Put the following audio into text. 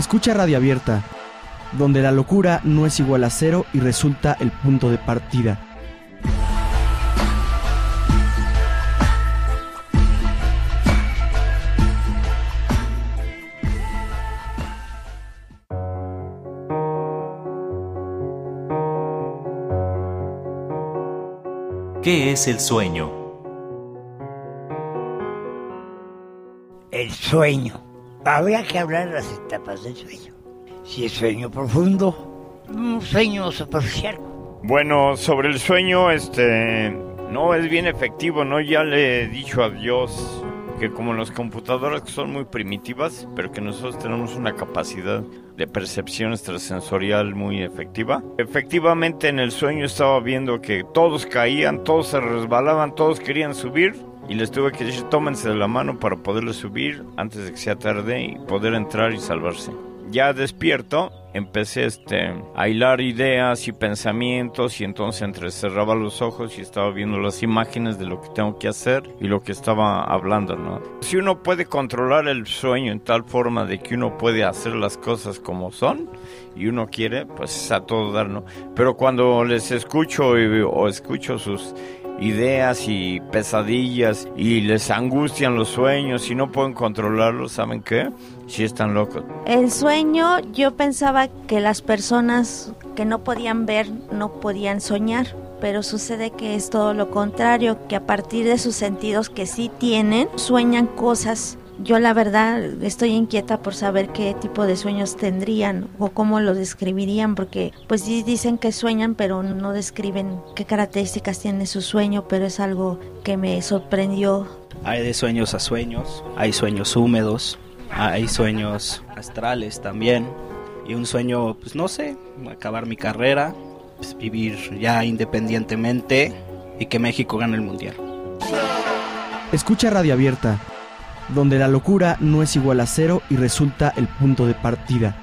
Escucha Radio Abierta, donde la locura no es igual a cero y resulta el punto de partida. ¿Qué es el sueño? El sueño. Habría que hablar de las etapas del sueño. Si es sueño profundo, un sueño superficial. Bueno, sobre el sueño, este, no es bien efectivo, ¿no? Ya le he dicho a Dios que como las computadoras son muy primitivas, pero que nosotros tenemos una capacidad de percepción extrasensorial muy efectiva. Efectivamente en el sueño estaba viendo que todos caían, todos se resbalaban, todos querían subir y les tuve que decir tómense de la mano para poderles subir antes de que sea tarde y poder entrar y salvarse. Ya despierto, empecé este, a hilar ideas y pensamientos y entonces entrecerraba los ojos y estaba viendo las imágenes de lo que tengo que hacer y lo que estaba hablando, ¿no? Si uno puede controlar el sueño en tal forma de que uno puede hacer las cosas como son y uno quiere, pues es a todo dar, ¿no? Pero cuando les escucho y- o escucho sus ideas y pesadillas y les angustian los sueños y no pueden controlarlos, ¿saben qué? Sí están locos. El sueño, yo pensaba que las personas que no podían ver no podían soñar, pero sucede que es todo lo contrario, que a partir de sus sentidos que sí tienen, sueñan cosas. Yo la verdad estoy inquieta por saber qué tipo de sueños tendrían o cómo lo describirían, porque pues sí dicen que sueñan, pero no describen qué características tiene su sueño, pero es algo que me sorprendió Hay de sueños a sueños, hay sueños húmedos, hay sueños astrales también. Y un sueño, pues no sé, acabar mi carrera, pues, vivir ya independientemente y que México gane el mundial. Escucha Radio Abierta, donde la locura no es igual a cero y resulta el punto de partida.